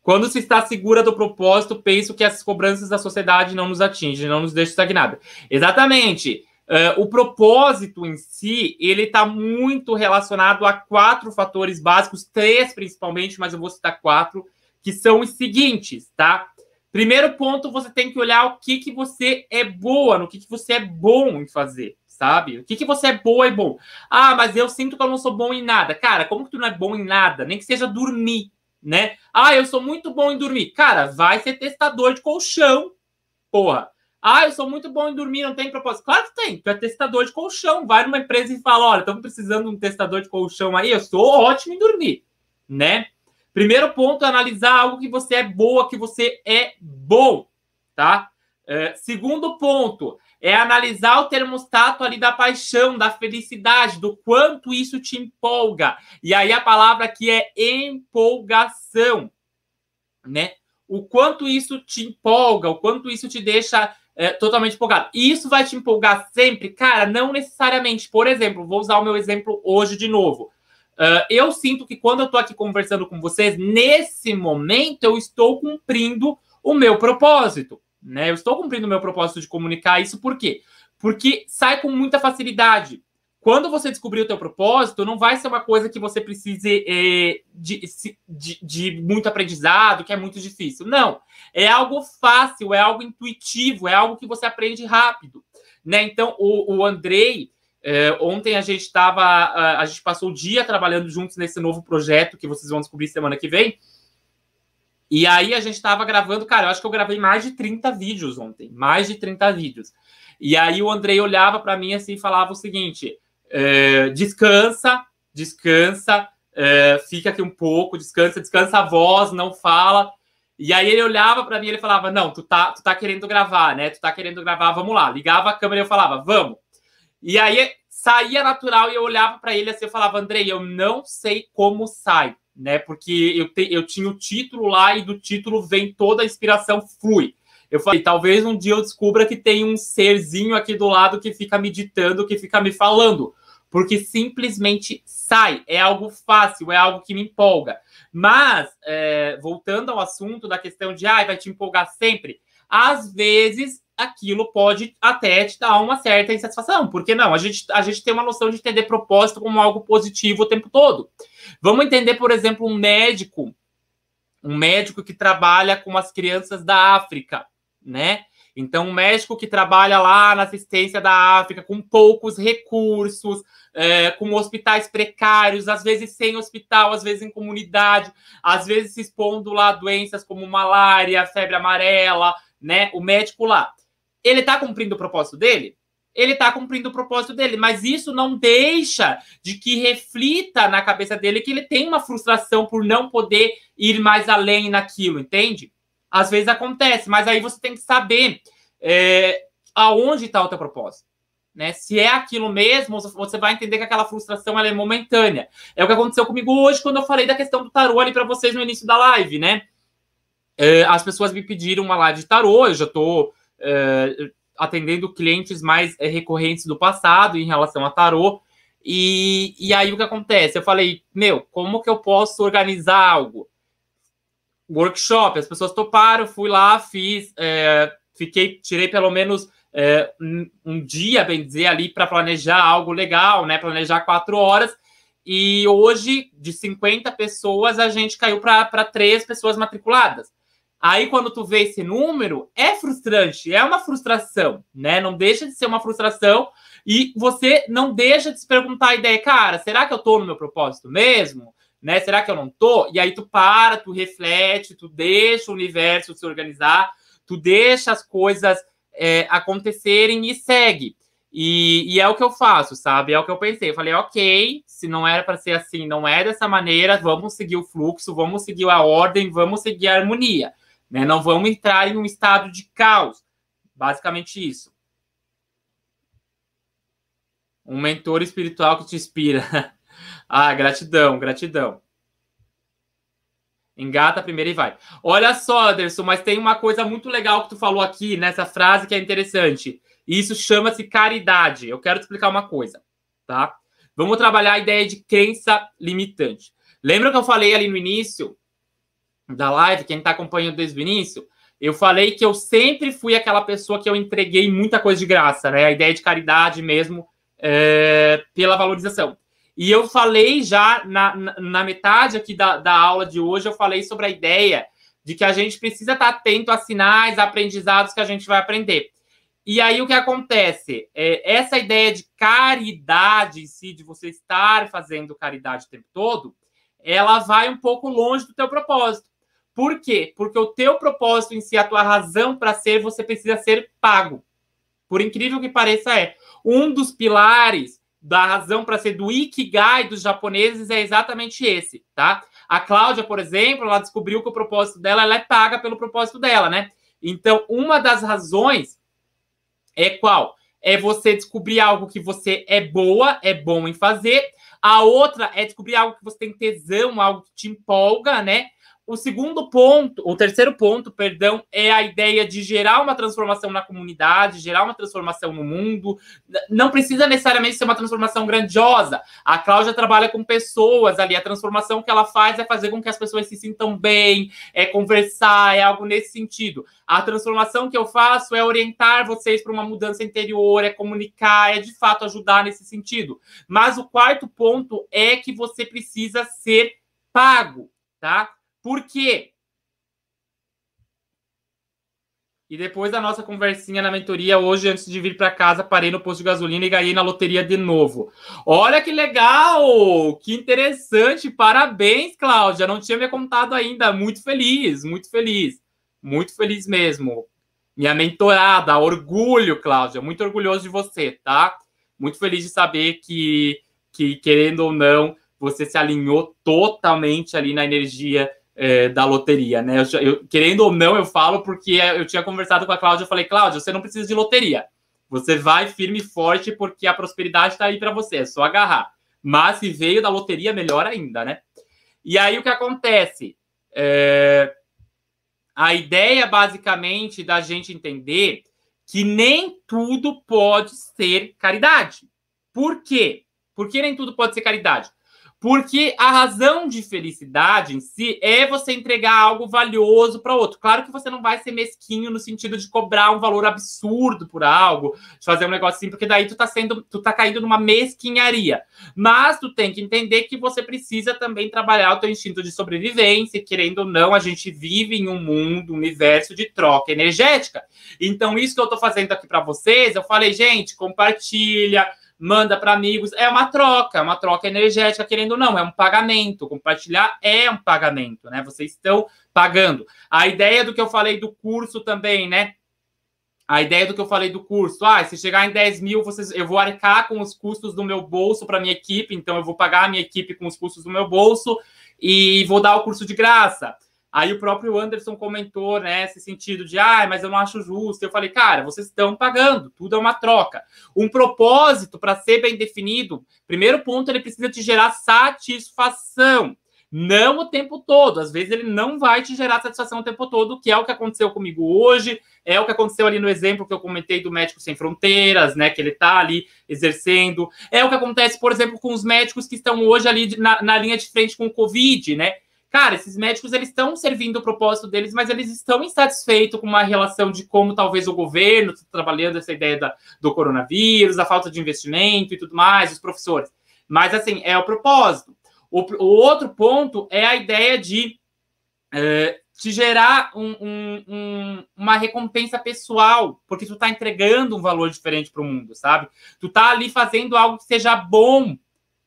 Quando se está segura do propósito, penso que as cobranças da sociedade não nos atingem, não nos deixam estagnados. Exatamente. Uh, o propósito em si, ele está muito relacionado a quatro fatores básicos, três principalmente, mas eu vou citar quatro, que são os seguintes, tá? Primeiro ponto, você tem que olhar o que, que você é boa, no que, que você é bom em fazer sabe? O que, que você é boa e bom? Ah, mas eu sinto que eu não sou bom em nada. Cara, como que tu não é bom em nada? Nem que seja dormir, né? Ah, eu sou muito bom em dormir. Cara, vai ser testador de colchão, porra. Ah, eu sou muito bom em dormir, não tem propósito. Claro que tem, tu é testador de colchão. Vai numa empresa e fala: olha, estamos precisando de um testador de colchão aí, eu sou ótimo em dormir, né? Primeiro ponto analisar algo que você é boa, que você é bom, tá? É, segundo ponto, é analisar o termostato ali da paixão, da felicidade, do quanto isso te empolga. E aí a palavra aqui é empolgação, né? O quanto isso te empolga, o quanto isso te deixa é, totalmente empolgado. E isso vai te empolgar sempre? Cara, não necessariamente. Por exemplo, vou usar o meu exemplo hoje de novo. Uh, eu sinto que quando eu estou aqui conversando com vocês, nesse momento eu estou cumprindo o meu propósito né? Eu estou cumprindo o meu propósito de comunicar isso, por quê? Porque sai com muita facilidade. Quando você descobrir o teu propósito, não vai ser uma coisa que você precise é, de, de, de, muito aprendizado, que é muito difícil. Não. É algo fácil, é algo intuitivo, é algo que você aprende rápido. Né? Então, o, o Andrei, é, ontem a gente estava. A, a gente passou o dia trabalhando juntos nesse novo projeto que vocês vão descobrir semana que vem. E aí a gente estava gravando, cara, eu acho que eu gravei mais de 30 vídeos ontem, mais de 30 vídeos. E aí o Andrei olhava para mim assim e falava o seguinte: é, descansa, descansa, é, fica aqui um pouco, descansa, descansa a voz, não fala. E aí ele olhava para mim e ele falava: Não, tu tá, tu tá querendo gravar, né? Tu tá querendo gravar, vamos lá. Ligava a câmera e eu falava: Vamos. E aí saía natural e eu olhava para ele assim e falava: Andrei, eu não sei como sai né? Porque eu, te, eu tinha o título lá e do título vem toda a inspiração flui. Eu falei, talvez um dia eu descubra que tem um serzinho aqui do lado que fica meditando, que fica me falando. Porque simplesmente sai, é algo fácil, é algo que me empolga. Mas, é, voltando ao assunto da questão de, ah, vai te empolgar sempre, às vezes aquilo pode até te dar uma certa insatisfação. Porque não? A gente, a gente tem uma noção de entender propósito como algo positivo o tempo todo. Vamos entender, por exemplo, um médico, um médico que trabalha com as crianças da África, né? Então, um médico que trabalha lá na assistência da África com poucos recursos, é, com hospitais precários, às vezes sem hospital, às vezes em comunidade, às vezes se expondo lá a doenças como malária, febre amarela, né? O médico lá ele está cumprindo o propósito dele? Ele está cumprindo o propósito dele, mas isso não deixa de que reflita na cabeça dele que ele tem uma frustração por não poder ir mais além naquilo, entende? Às vezes acontece, mas aí você tem que saber é, aonde está o teu propósito. Né? Se é aquilo mesmo, você vai entender que aquela frustração é momentânea. É o que aconteceu comigo hoje quando eu falei da questão do tarô ali para vocês no início da live, né? É, as pessoas me pediram uma live de tarô, eu já estou uh, atendendo clientes mais uh, recorrentes do passado em relação a tarô. E, e aí o que acontece? Eu falei, meu, como que eu posso organizar algo? Workshop, as pessoas toparam, fui lá, fiz, é, fiquei, tirei pelo menos é, um, um, dia, bem dizer, ali para planejar algo legal, né? Planejar quatro horas. E hoje, de 50 pessoas, a gente caiu para três pessoas matriculadas. Aí, quando tu vê esse número, é frustrante, é uma frustração, né? Não deixa de ser uma frustração e você não deixa de se perguntar a ideia, cara, será que eu tô no meu propósito mesmo? Né? Será que eu não tô? E aí tu para, tu reflete, tu deixa o universo se organizar, tu deixa as coisas é, acontecerem e segue. E, e, é o que eu faço, sabe? É o que eu pensei. Eu falei, ok, se não era para ser assim, não é dessa maneira, vamos seguir o fluxo, vamos seguir a ordem, vamos seguir a harmonia. Né? Não vamos entrar em um estado de caos. Basicamente isso. Um mentor espiritual que te inspira. ah, gratidão, gratidão. Engata primeiro e vai. Olha só, Anderson, mas tem uma coisa muito legal que tu falou aqui nessa frase que é interessante. Isso chama-se caridade. Eu quero te explicar uma coisa, tá? Vamos trabalhar a ideia de crença limitante. Lembra que eu falei ali no início da live, quem está acompanhando desde o início? Eu falei que eu sempre fui aquela pessoa que eu entreguei muita coisa de graça, né? A ideia de caridade mesmo é, pela valorização. E eu falei já na, na, metade aqui da, da aula de hoje, eu falei sobre a ideia de que a gente precisa estar atento a sinais, a aprendizados que a gente vai aprender. E aí o que acontece? É, essa ideia de caridade em si, de você estar fazendo caridade o tempo todo, ela vai um pouco longe do teu propósito. Por quê? Porque o teu propósito em si, a tua razão para ser, você precisa ser pago. Por incrível que pareça, é. Um dos pilares da razão para ser do Ikigai dos japoneses é exatamente esse, tá? A Cláudia, por exemplo, ela descobriu que o propósito dela ela é paga pelo propósito dela, né? Então, uma das razões é qual? É você descobrir algo que você é boa, é bom em fazer. A outra é descobrir algo que você tem tesão, algo que te empolga, né? O segundo ponto, o terceiro ponto, perdão, é a ideia de gerar uma transformação na comunidade, gerar uma transformação no mundo. Não precisa necessariamente ser uma transformação grandiosa. A Cláudia trabalha com pessoas ali. A transformação que ela faz é fazer com que as pessoas se sintam bem, é conversar, é algo nesse sentido. A transformação que eu faço é orientar vocês para uma mudança interior, é comunicar, é de fato ajudar nesse sentido. Mas o quarto ponto é que você precisa ser pago, tá? Por quê? E depois da nossa conversinha na mentoria, hoje, antes de vir para casa, parei no posto de gasolina e ganhei na loteria de novo. Olha que legal! Que interessante! Parabéns, Cláudia! Não tinha me contado ainda. Muito feliz, muito feliz. Muito feliz mesmo. Minha mentorada, orgulho, Cláudia. Muito orgulhoso de você, tá? Muito feliz de saber que, que querendo ou não, você se alinhou totalmente ali na energia é, da loteria, né? Eu, eu, querendo ou não, eu falo porque eu tinha conversado com a Cláudia, eu falei, Cláudia, você não precisa de loteria. Você vai firme e forte porque a prosperidade está aí para você, é só agarrar. Mas se veio da loteria, melhor ainda, né? E aí o que acontece? É... A ideia, basicamente, da gente entender que nem tudo pode ser caridade. Por quê? Por que nem tudo pode ser caridade? Porque a razão de felicidade em si é você entregar algo valioso para outro. Claro que você não vai ser mesquinho no sentido de cobrar um valor absurdo por algo, de fazer um negócio assim, porque daí tu tá sendo, tu tá caindo numa mesquinharia. Mas tu tem que entender que você precisa também trabalhar o teu instinto de sobrevivência, querendo ou não, a gente vive em um mundo, um universo de troca energética. Então isso que eu tô fazendo aqui para vocês, eu falei, gente, compartilha, manda para amigos. É uma troca, é uma troca energética, querendo ou não, é um pagamento. Compartilhar é um pagamento, né? Vocês estão pagando. A ideia do que eu falei do curso também, né? A ideia do que eu falei do curso, ah, se chegar em 10 mil, vocês, eu vou arcar com os custos do meu bolso para minha equipe, então eu vou pagar a minha equipe com os custos do meu bolso e vou dar o curso de graça. Aí o próprio Anderson comentou, né, esse sentido de, ah, mas eu não acho justo. Eu falei, cara, vocês estão pagando, tudo é uma troca. Um propósito, para ser bem definido, primeiro ponto, ele precisa te gerar satisfação. Não o tempo todo. Às vezes ele não vai te gerar satisfação o tempo todo, que é o que aconteceu comigo hoje, é o que aconteceu ali no exemplo que eu comentei do Médico Sem Fronteiras, né? Que ele tá ali exercendo. É o que acontece, por exemplo, com os médicos que estão hoje ali na, na linha de frente com o Covid, né? Cara, esses médicos eles estão servindo o propósito deles, mas eles estão insatisfeitos com uma relação de como talvez o governo está trabalhando essa ideia da, do coronavírus, a falta de investimento e tudo mais, os professores. Mas assim, é o propósito. O, o outro ponto é a ideia de é, te gerar um, um, um, uma recompensa pessoal, porque tu está entregando um valor diferente para o mundo, sabe? Tu está ali fazendo algo que seja bom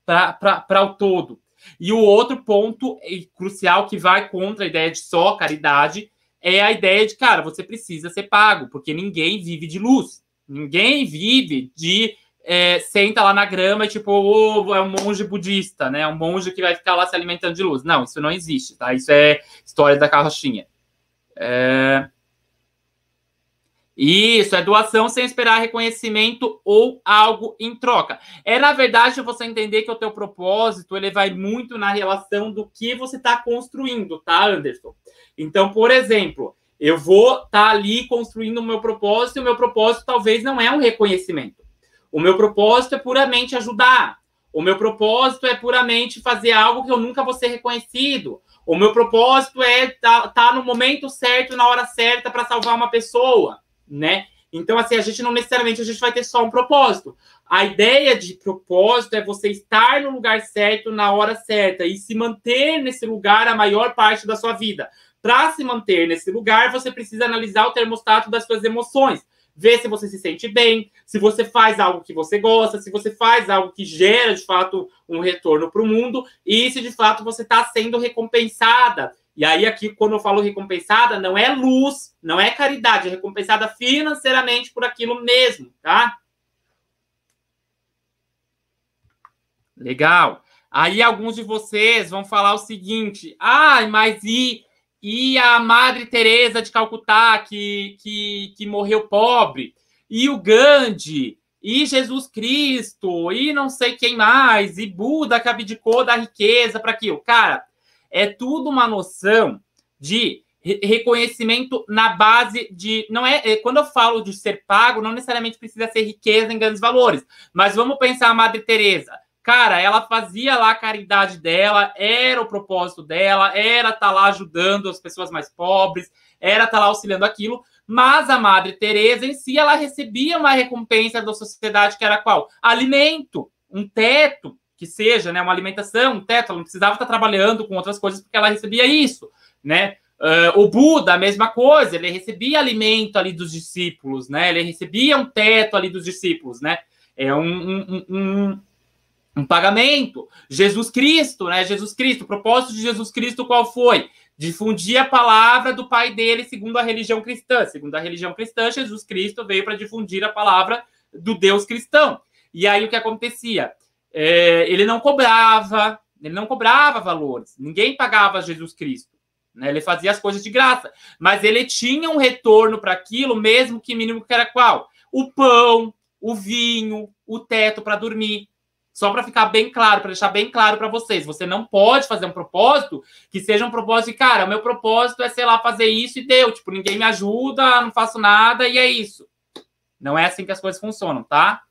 para o todo. E o outro ponto crucial que vai contra a ideia de só caridade é a ideia de, cara, você precisa ser pago, porque ninguém vive de luz. Ninguém vive de é, senta lá na grama e tipo, oh, é um monge budista, né? Um monge que vai ficar lá se alimentando de luz. Não, isso não existe, tá? Isso é história da carrochinha. É... Isso, é doação sem esperar reconhecimento ou algo em troca. É, na verdade, você entender que o teu propósito, ele vai muito na relação do que você está construindo, tá, Anderson? Então, por exemplo, eu vou estar tá ali construindo o meu propósito, e o meu propósito talvez não é um reconhecimento. O meu propósito é puramente ajudar. O meu propósito é puramente fazer algo que eu nunca vou ser reconhecido. O meu propósito é estar tá, tá no momento certo, na hora certa, para salvar uma pessoa, né? Então, assim, a gente não necessariamente a gente vai ter só um propósito. A ideia de propósito é você estar no lugar certo, na hora certa, e se manter nesse lugar a maior parte da sua vida. Para se manter nesse lugar, você precisa analisar o termostato das suas emoções ver se você se sente bem, se você faz algo que você gosta, se você faz algo que gera de fato um retorno para o mundo e se de fato você está sendo recompensada. E aí, aqui, quando eu falo recompensada, não é luz, não é caridade, é recompensada financeiramente por aquilo mesmo, tá? Legal. Aí alguns de vocês vão falar o seguinte: ah, mas e e a Madre Teresa de Calcutá, que, que, que morreu pobre, e o Gandhi, e Jesus Cristo, e não sei quem mais, e Buda que abdicou da riqueza para aquilo. Cara, é tudo uma noção de reconhecimento na base de não é, é, quando eu falo de ser pago não necessariamente precisa ser riqueza em grandes valores mas vamos pensar a Madre Teresa Cara, ela fazia lá a caridade dela, era o propósito dela, era estar tá lá ajudando as pessoas mais pobres, era estar tá lá auxiliando aquilo, mas a Madre Teresa em si, ela recebia uma recompensa da sociedade que era qual? Alimento, um teto, que seja, né, uma alimentação, um teto, ela não precisava estar trabalhando com outras coisas porque ela recebia isso, né? Uh, o Buda, a mesma coisa, ele recebia alimento ali dos discípulos, né? Ele recebia um teto ali dos discípulos, né? É um, um, um um pagamento. Jesus Cristo, né? Jesus Cristo, o propósito de Jesus Cristo qual foi? Difundir a palavra do pai dele segundo a religião cristã. Segundo a religião cristã, Jesus Cristo veio para difundir a palavra do Deus cristão. E aí o que acontecia? É, ele não cobrava, ele não cobrava valores. Ninguém pagava Jesus Cristo. Né? Ele fazia as coisas de graça. Mas ele tinha um retorno para aquilo, mesmo que mínimo que era qual? O pão, o vinho, o teto para dormir. Só para ficar bem claro, para deixar bem claro para vocês, você não pode fazer um propósito que seja um propósito de, cara, o meu propósito é, sei lá, fazer isso e deu. Tipo, ninguém me ajuda, não faço nada e é isso. Não é assim que as coisas funcionam, tá?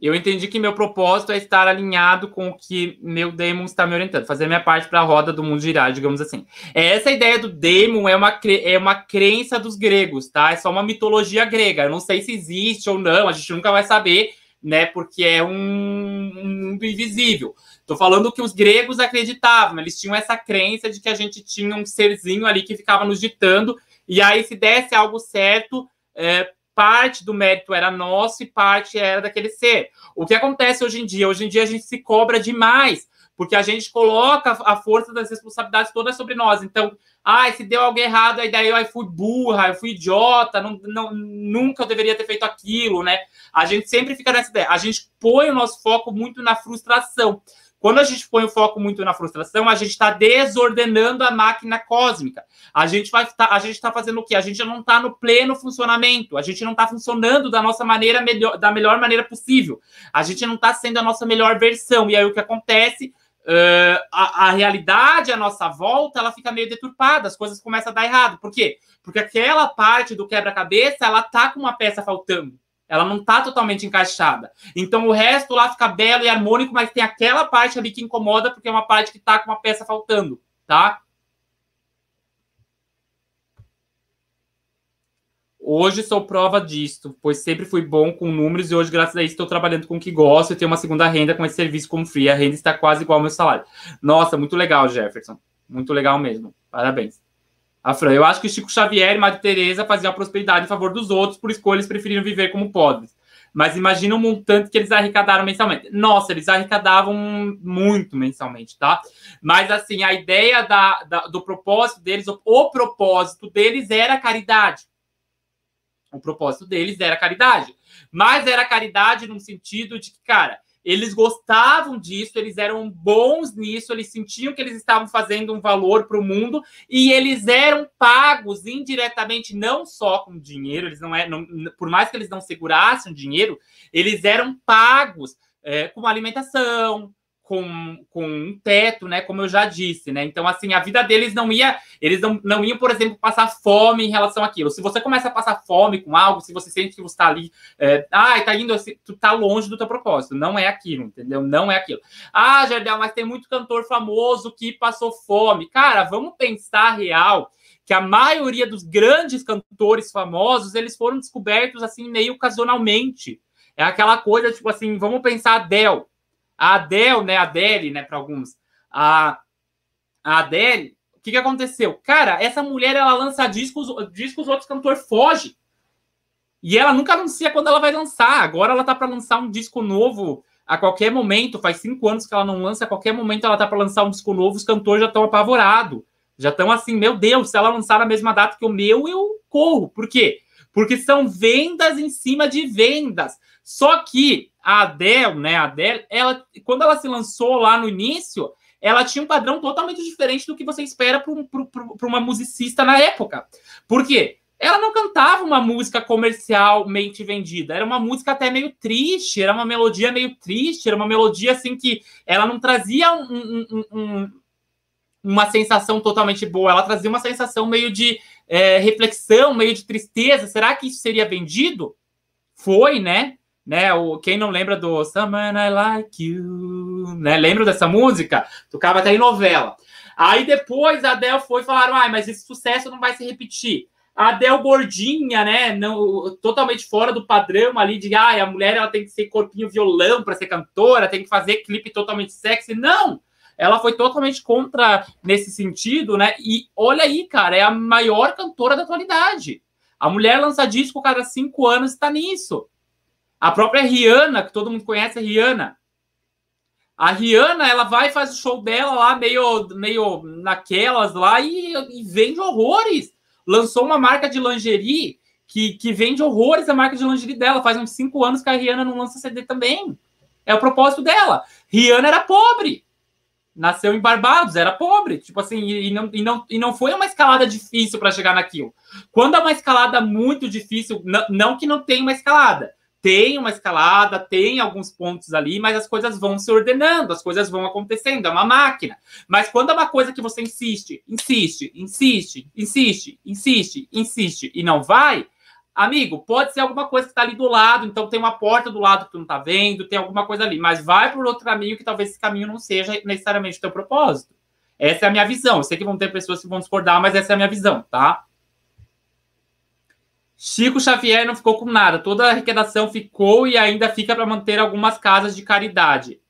Eu entendi que meu propósito é estar alinhado com o que meu demon está me orientando, fazer minha parte para a roda do mundo girar, digamos assim. Essa ideia do demon é uma, é uma crença dos gregos, tá? É só uma mitologia grega. Eu não sei se existe ou não, a gente nunca vai saber, né? Porque é um, um mundo invisível. Tô falando que os gregos acreditavam, eles tinham essa crença de que a gente tinha um serzinho ali que ficava nos ditando, e aí se desse algo certo, é, parte do mérito era nosso e parte era daquele ser. O que acontece hoje em dia? Hoje em dia a gente se cobra demais, porque a gente coloca a força das responsabilidades todas sobre nós. Então, ai, se deu algo errado, aí daí eu fui burra, eu fui idiota, não, não, nunca eu deveria ter feito aquilo, né? A gente sempre fica nessa ideia. A gente põe o nosso foco muito na frustração. Quando a gente põe o foco muito na frustração, a gente está desordenando a máquina cósmica. A gente vai tá, a gente está fazendo o quê? A gente não está no pleno funcionamento. A gente não está funcionando da nossa maneira melhor, da melhor maneira possível. A gente não está sendo a nossa melhor versão. E aí o que acontece? Uh, a, a, realidade à nossa volta ela fica meio deturpada, as coisas começam a dar errado. Por quê? Porque aquela parte do quebra-cabeça ela tá com uma peça faltando. Ela não está totalmente encaixada. Então o resto lá fica belo e harmônico, mas tem aquela parte ali que incomoda porque é uma parte que está com uma peça faltando, tá? Hoje sou prova disto, pois sempre fui bom com números e hoje, graças a isso, estou trabalhando com o que gosto e tenho uma segunda renda com esse serviço como free. A renda está quase igual ao meu salário. Nossa, muito legal, Jefferson. Muito legal mesmo. Parabéns. A Fran, eu acho que Chico Xavier e Madre Teresa faziam a prosperidade em favor dos outros, por escolha eles preferiram viver como pobres. Mas imagina o montante que eles arrecadaram mensalmente. Nossa, eles arrecadavam muito mensalmente, tá? Mas assim, a ideia da, da do propósito deles, o, o propósito deles era caridade. O propósito deles era caridade. Mas era caridade no sentido de que, cara, eles gostavam disso, eles eram bons nisso, eles sentiam que eles estavam fazendo um valor para o mundo e eles eram pagos indiretamente, não só com dinheiro, eles não é, por mais que eles não segurassem dinheiro, eles eram pagos é, com alimentação, com, com um teto, né? Como eu já disse, né? Então, assim, a vida deles não ia, eles não, não iam, por exemplo, passar fome em relação àquilo. Se você começa a passar fome com algo, se você sente que você está ali, é, ah, tá indo assim, tu tá longe do teu propósito. Não é aquilo, entendeu? Não é aquilo. Ah, Jardel, mas tem muito cantor famoso que passou fome. Cara, vamos pensar real que a maioria dos grandes cantores famosos, eles foram descobertos assim meio ocasionalmente. É aquela coisa, tipo assim, vamos pensar Adele. A Adele, né? Adele, né? Para alguns. A, a Adele, o que, que aconteceu? Cara, essa mulher ela lança discos, discos, outros cantores fogem. E ela nunca anuncia quando ela vai lançar. Agora ela tá para lançar um disco novo a qualquer momento. Faz cinco anos que ela não lança. A qualquer momento ela tá para lançar um disco novo. Os cantores já estão apavorados. Já estão assim, meu Deus, se ela lançar na mesma data que o meu, eu corro. Por quê? Porque são vendas em cima de vendas. Só que a Adele, né, a Adele, ela, quando ela se lançou lá no início, ela tinha um padrão totalmente diferente do que você espera para uma musicista na época. Por quê? Ela não cantava uma música comercialmente vendida, era uma música até meio triste, era uma melodia meio triste, era uma melodia assim que ela não trazia um, um, um, uma sensação totalmente boa, ela trazia uma sensação meio de é, reflexão, meio de tristeza. Será que isso seria vendido? Foi, né? Né? O, quem não lembra do Someone I Like You, né? Lembra dessa música? Tocava até em novela. Aí depois a Adele foi e falaram: ah, mas esse sucesso não vai se repetir. A Adele gordinha, né? Não, totalmente fora do padrão ali de ah, a mulher ela tem que ser corpinho violão para ser cantora, tem que fazer clipe totalmente sexy. Não! Ela foi totalmente contra nesse sentido, né? E olha aí, cara, é a maior cantora da atualidade. A mulher lança disco cada cinco anos está nisso. A própria Rihanna, que todo mundo conhece, a Rihanna. A Rihanna, ela vai faz o show dela lá, meio, meio naquelas lá, e, e vende horrores. Lançou uma marca de lingerie que, que vende horrores a marca de lingerie dela. Faz uns cinco anos que a Rihanna não lança CD também. É o propósito dela. Rihanna era pobre. Nasceu em Barbados, era pobre. Tipo assim, e, não, e, não, e não foi uma escalada difícil para chegar naquilo. Quando é uma escalada muito difícil, não, não que não tenha uma escalada, tem uma escalada, tem alguns pontos ali, mas as coisas vão se ordenando, as coisas vão acontecendo, é uma máquina. Mas quando é uma coisa que você insiste, insiste, insiste, insiste, insiste, insiste e não vai, amigo, pode ser alguma coisa que está ali do lado, então tem uma porta do lado que tu não está vendo, tem alguma coisa ali, mas vai por outro caminho que talvez esse caminho não seja necessariamente o teu propósito. Essa é a minha visão. Eu sei que vão ter pessoas que vão discordar, mas essa é a minha visão, tá? Chico Xavier não ficou com nada. Toda a arrecadação ficou e ainda fica para manter algumas casas de caridade.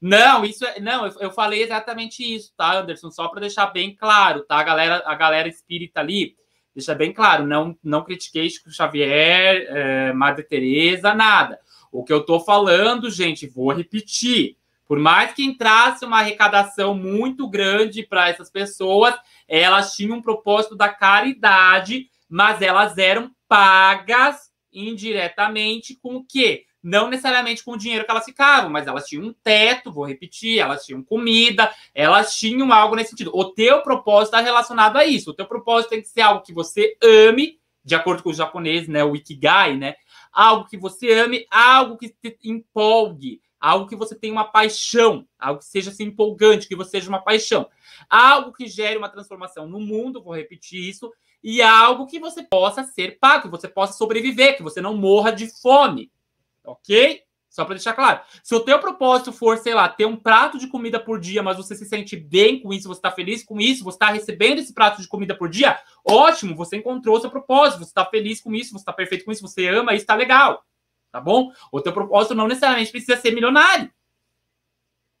Não, isso é, não, eu, falei exatamente isso, tá, Anderson? Só para deixar bem claro, tá? A galera, a galera espírita ali, deixa bem claro, não, não critiquei Chico Xavier, é, Madre Teresa, nada. O que eu tô falando, gente, vou repetir. Por mais que entrasse uma arrecadação muito grande para essas pessoas, elas tinham um propósito da caridade, mas elas eram pagas indiretamente com o quê? Não necessariamente com o dinheiro que elas ficavam, mas elas tinham um teto, vou repetir, elas tinham comida, elas tinham algo nesse sentido. O teu propósito está relacionado a isso. O teu propósito tem que ser algo que você ame, de acordo com os japoneses, né? O Ikigai, né? Algo que você ame, algo que te empolgue, algo que você tenha uma paixão, algo que seja assim, empolgante, que você seja uma paixão, algo que gere uma transformação no mundo, vou repetir isso, e algo que você possa ser pago, que você possa sobreviver, que você não morra de fome. Ok? Só para deixar claro. Se o teu propósito for, sei lá, ter um prato de comida por dia, mas você se sente bem com isso, você está feliz com isso, você está recebendo esse prato de comida por dia, ótimo, você encontrou o seu propósito, você está feliz com isso, você está perfeito com isso, você ama isso, está legal. Tá bom? O teu propósito não necessariamente precisa ser milionário.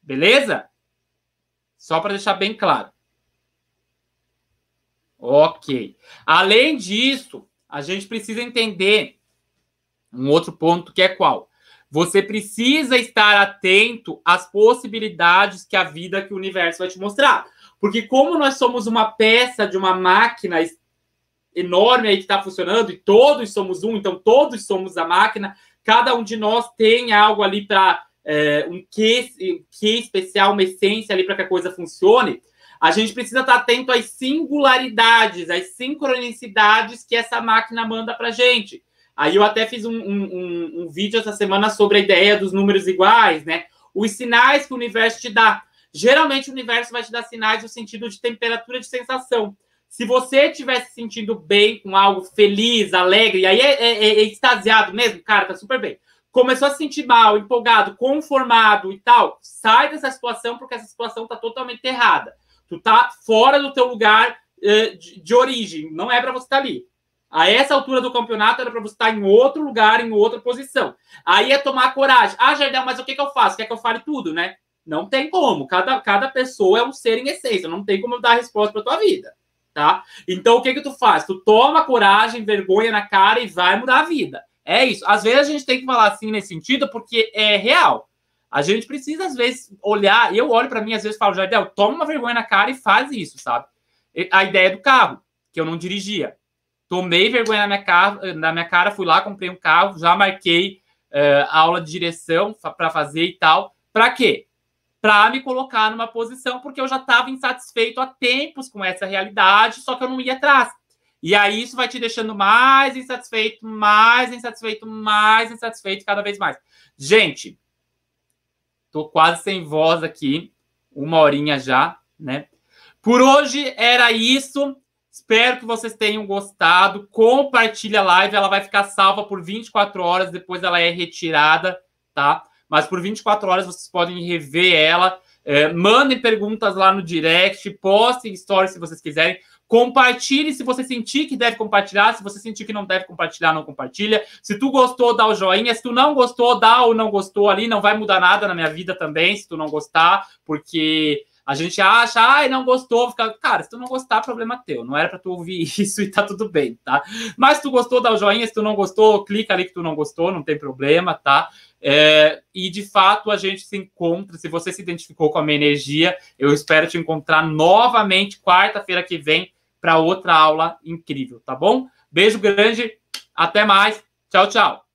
Beleza? Só para deixar bem claro. Ok. Além disso, a gente precisa entender um outro ponto que é qual? Você precisa estar atento às possibilidades que a vida, que o universo vai te mostrar. Porque como nós somos uma peça de uma máquina enorme aí que está funcionando e todos somos um, então todos somos a máquina, cada um de nós tem algo ali para é, um quê, que especial, uma essência ali para que a coisa funcione, a gente precisa estar atento às singularidades, às sincronicidades que essa máquina manda para gente. Aí eu até fiz um, um, um, vídeo essa semana sobre a ideia dos números iguais, né? Os sinais que o universo te dá. Geralmente o universo vai te dar sinais no sentido de temperatura de sensação. Se você estiver se sentindo bem com algo feliz, alegre, aí é, é, é, extasiado mesmo, cara, tá super bem. Começou a se sentir mal, empolgado, conformado e tal, sai dessa situação porque essa situação tá totalmente errada. Tu tá fora do teu lugar uh, de, de, origem, não é para você estar tá ali. A essa altura do campeonato era para você estar tá em outro lugar, em outra posição. Aí é tomar coragem. Ah, Jardel, mas o que, que eu faço? Quer que eu fale tudo, né? Não tem como. Cada, cada pessoa é um ser em essência. Não tem como dar resposta para tua vida, tá? Então, o que que tu faz? Tu toma coragem, vergonha na cara e vai mudar a vida. É isso. Às vezes a gente tem que falar assim nesse sentido porque é real. A gente precisa, às vezes, olhar. Eu olho para mim, às vezes, falo, Jardel, toma uma vergonha na cara e faz isso, sabe? A ideia do carro, que eu não dirigia. Tomei vergonha na minha cara, na minha cara fui lá, comprei um carro, já marquei uh, aula de direção para fazer e tal. Para quê? Para me colocar numa posição, porque eu já estava insatisfeito há tempos com essa realidade, só que eu não ia atrás. E aí isso vai te deixando mais insatisfeito, mais insatisfeito, mais insatisfeito cada vez mais. Gente, Tô quase sem voz aqui, uma horinha já, né? Por hoje era isso. Espero que vocês tenham gostado. Compartilha a live, ela vai ficar salva por 24 horas, depois ela é retirada, tá? Mas por 24 horas vocês podem rever ela. É, mandem perguntas lá no direct, postem stories se vocês quiserem. Compartilhe se você sentir que deve compartilhar. Se você sentir que não deve compartilhar, não compartilha. Se tu gostou, dá o joinha. Se tu não gostou, dá ou não gostou ali. Não vai mudar nada na minha vida também, se tu não gostar, porque a gente acha, ai, não gostou, fica, cara, se tu não gostar, problema teu, não era para tu ouvir isso e tá tudo bem, tá? Mas se tu gostou, dá o joinha, se tu não gostou, clica ali que tu não gostou, não tem problema, tá? É, e de fato a gente se encontra. Se você se identificou com a minha energia, eu espero te encontrar novamente quarta-feira que vem para outra aula incrível, tá bom? Beijo grande, até mais, tchau, tchau.